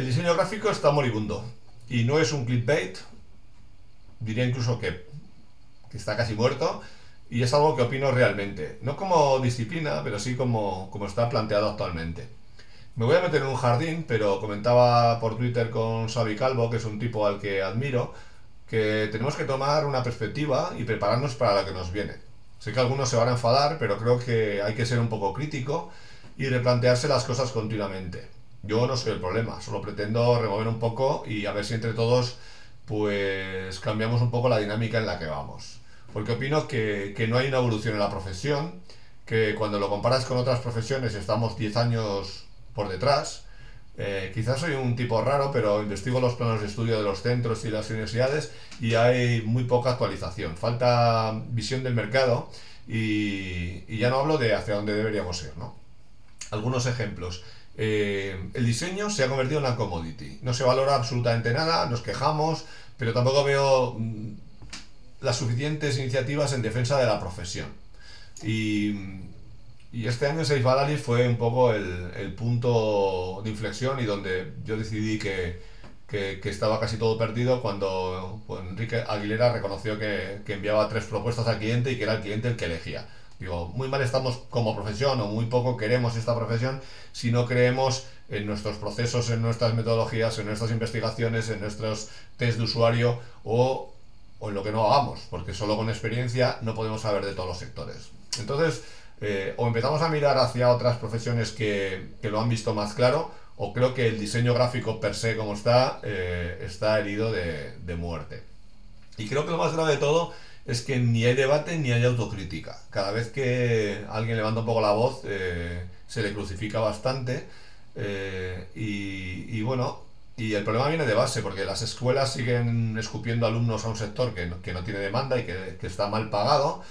el diseño gráfico está moribundo y no es un clickbait, diría incluso que, está casi muerto y es algo que opino realmente, no como disciplina, pero sí como, como está planteado actualmente. Me voy a meter en un jardín, pero comentaba por Twitter con Xavi Calvo, que es un tipo al que admiro, que tenemos que tomar una perspectiva y prepararnos para la que nos viene. Sé que algunos se van a enfadar, pero creo que hay que ser un poco crítico y replantearse las cosas continuamente. Yo no soy el problema, solo pretendo remover un poco y a ver si entre todos pues cambiamos un poco la dinámica en la que vamos. Porque opino que, que no hay una evolución en la profesión, que cuando lo comparas con otras profesiones estamos 10 años por detrás. Eh, quizás soy un tipo raro, pero investigo los planos de estudio de los centros y las universidades y hay muy poca actualización. Falta visión del mercado y, y ya no hablo de hacia dónde deberíamos ir. ¿no? Algunos ejemplos. Eh, el diseño se ha convertido en una commodity. No se valora absolutamente nada, nos quejamos, pero tampoco veo mm, las suficientes iniciativas en defensa de la profesión. Y y este año Seis Valaris fue un poco el, el, punto de inflexión y donde yo decidí que, que, que estaba casi todo perdido cuando pues, Enrique Aguilera reconoció que, que, enviaba tres propuestas al cliente y que era el cliente el que elegía. Digo, muy mal estamos como profesión o muy poco queremos esta profesión si no creemos en nuestros procesos, en nuestras metodologías, en nuestras investigaciones, en nuestros test de usuario o, o en lo que no hagamos, porque solo con experiencia no podemos saber de todos los sectores. Entonces, eh, o empezamos a mirar hacia otras profesiones que, que, lo han visto más claro, o creo que el diseño gráfico per se como está, eh, está herido de, de, muerte. Y creo que lo más grave de todo es que ni hay debate ni hay autocrítica. Cada vez que alguien levanta un poco la voz, eh, se le crucifica bastante. Eh, y, bueno, y el problema viene de base, porque las escuelas siguen escupiendo alumnos a un sector que no, que no tiene demanda y que, que está mal pagado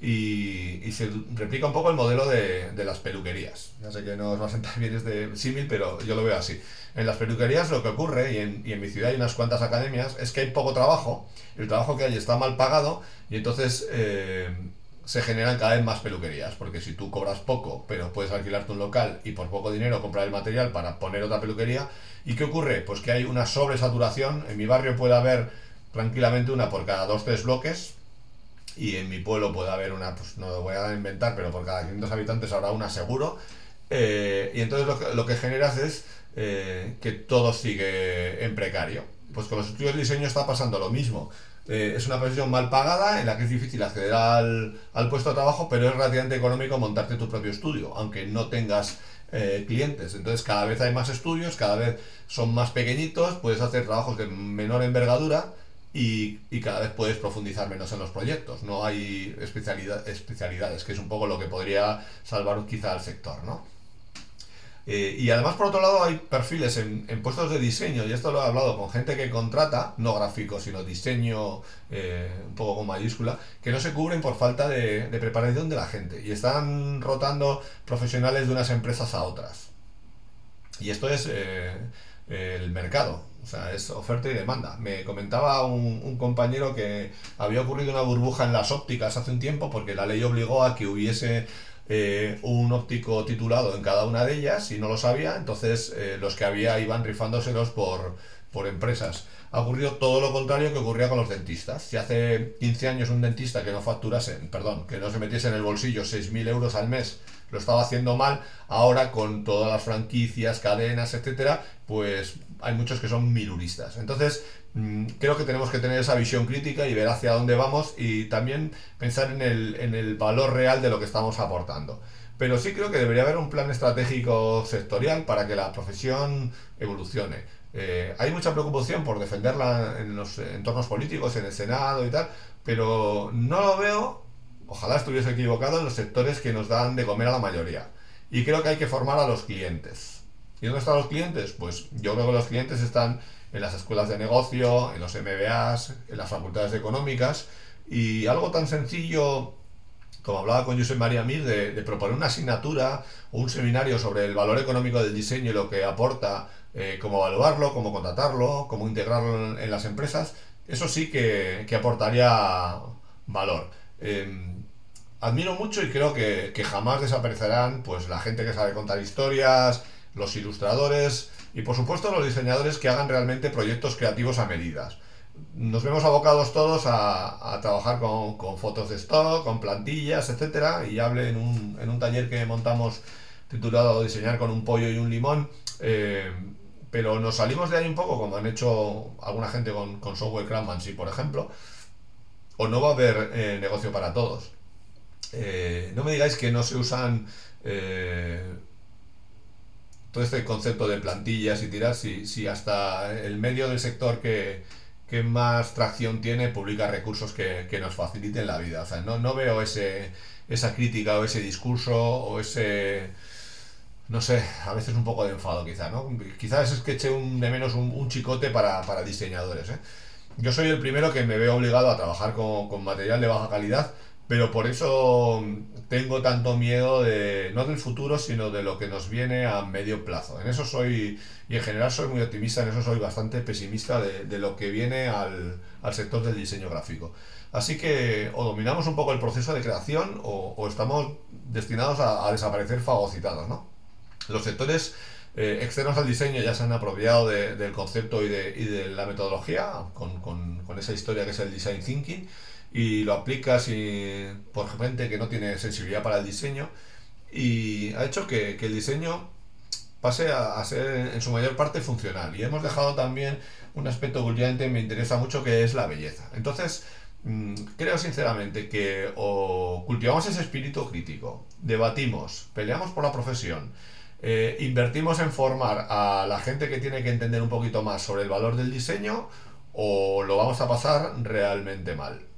y, se replica un poco el modelo de, de, las peluquerías. Ya sé que no os va a sentar bien este símil, pero yo lo veo así. En las peluquerías lo que ocurre, y en, y en, mi ciudad hay unas cuantas academias, es que hay poco trabajo, el trabajo que hay está mal pagado y entonces eh, se generan cada vez más peluquerías, porque si tú cobras poco, pero puedes alquilarte un local y por poco dinero comprar el material para poner otra peluquería, ¿y qué ocurre? Pues que hay una sobresaturación, en mi barrio puede haber tranquilamente una por cada dos, tres bloques, y en mi pueblo puede haber una, pues no lo voy a inventar, pero por cada 500 habitantes habrá una seguro. Eh, y entonces lo que, lo que generas es eh, que todo sigue en precario. Pues con los estudios de diseño está pasando lo mismo. Eh, es una profesión mal pagada en la que es difícil acceder al, al, puesto de trabajo, pero es relativamente económico montarte tu propio estudio, aunque no tengas clientes. Entonces cada vez hay más estudios, cada vez son más pequeñitos, puedes hacer trabajos de menor envergadura y, cada vez puedes profundizar menos en los proyectos. No hay especialidad, especialidades, que es un poco lo que podría salvar quizá al sector, ¿no? Eh, y además, por otro lado, hay perfiles en, puestos de diseño, y esto lo he hablado con gente que contrata, no gráfico, sino diseño, eh, un poco con mayúscula, que no se cubren por falta de, de, preparación de la gente. Y están rotando profesionales de unas empresas a otras. Y esto es eh, el mercado. O sea, es oferta y demanda. Me comentaba un, compañero que había ocurrido una burbuja en las ópticas hace un tiempo porque la ley obligó a que hubiese eh, un óptico titulado en cada una de ellas y no lo sabía, entonces eh, los que había iban rifándoselos por, por empresas. Ha ocurrido todo lo contrario que ocurría con los dentistas. Si hace 15 años un dentista que no facturase, perdón, que no se metiese en el bolsillo 6.000 euros al mes lo estaba haciendo mal, ahora con todas las franquicias, cadenas, etcétera, pues hay muchos que son miluristas. Entonces, mmm, creo que tenemos que tener esa visión crítica y ver hacia dónde vamos y también pensar en el, en el valor real de lo que estamos aportando. Pero sí creo que debería haber un plan estratégico sectorial para que la profesión evolucione. Eh, hay mucha preocupación por defenderla en los entornos políticos, en el Senado y tal, pero no lo veo, ojalá estuviese equivocado, en los sectores que nos dan de comer a la mayoría. Y creo que hay que formar a los clientes ¿Y dónde están los clientes? Pues yo creo que los clientes están en las escuelas de negocio, en los MBAs, en las facultades económicas y algo tan sencillo como hablaba con José María Mir, de, proponer una asignatura o un seminario sobre el valor económico del diseño y lo que aporta, eh, cómo evaluarlo, cómo contratarlo, cómo integrarlo en, las empresas, eso sí que, que aportaría valor. Eh, admiro mucho y creo que, que jamás desaparecerán pues la gente que sabe contar historias, los ilustradores, Y por supuesto los diseñadores que hagan realmente proyectos creativos a medidas. Nos vemos abocados todos a, trabajar con, fotos de stock, con plantillas, etcétera, y hable en un, en un taller que montamos titulado Diseñar con un pollo y un limón. Eh, pero nos salimos de ahí un poco, como han hecho alguna gente con, con software sí, por ejemplo, o no va a haber eh, negocio para todos. Eh, no me digáis que no se usan todo este concepto de plantillas y tiras si, si hasta el medio del sector que, más tracción tiene publica recursos que, nos faciliten la vida. No, no veo ese, esa crítica o ese discurso o ese no sé, a veces un poco de enfado quizá, ¿no? Quizás es que eche un, de menos un, chicote para, diseñadores, ¿eh? Yo soy el primero que me veo obligado a trabajar con, material de baja calidad, pero por eso tengo tanto miedo de, no del futuro, sino de lo que nos viene a medio plazo. En eso soy, y en general soy muy optimista, en eso soy bastante pesimista de, lo que viene al, sector del diseño gráfico. Así que o dominamos un poco el proceso de creación o, estamos destinados a, a desaparecer fagocitados, ¿no? Los sectores eh, externos al diseño ya se han apropiado del concepto y de, la metodología, con, esa historia que es el design thinking, y lo aplicas y, por gente que no tiene sensibilidad para el diseño, y ha hecho que, el diseño pase a, ser en su mayor parte funcional. Y hemos dejado también un aspecto que últimamente me interesa mucho, que es la belleza. Entonces, mm, creo sinceramente que o cultivamos ese espíritu crítico, debatimos, peleamos por la profesión, eh, invertimos en formar a la gente que tiene que entender un poquito más sobre el valor del diseño o lo vamos a pasar realmente mal.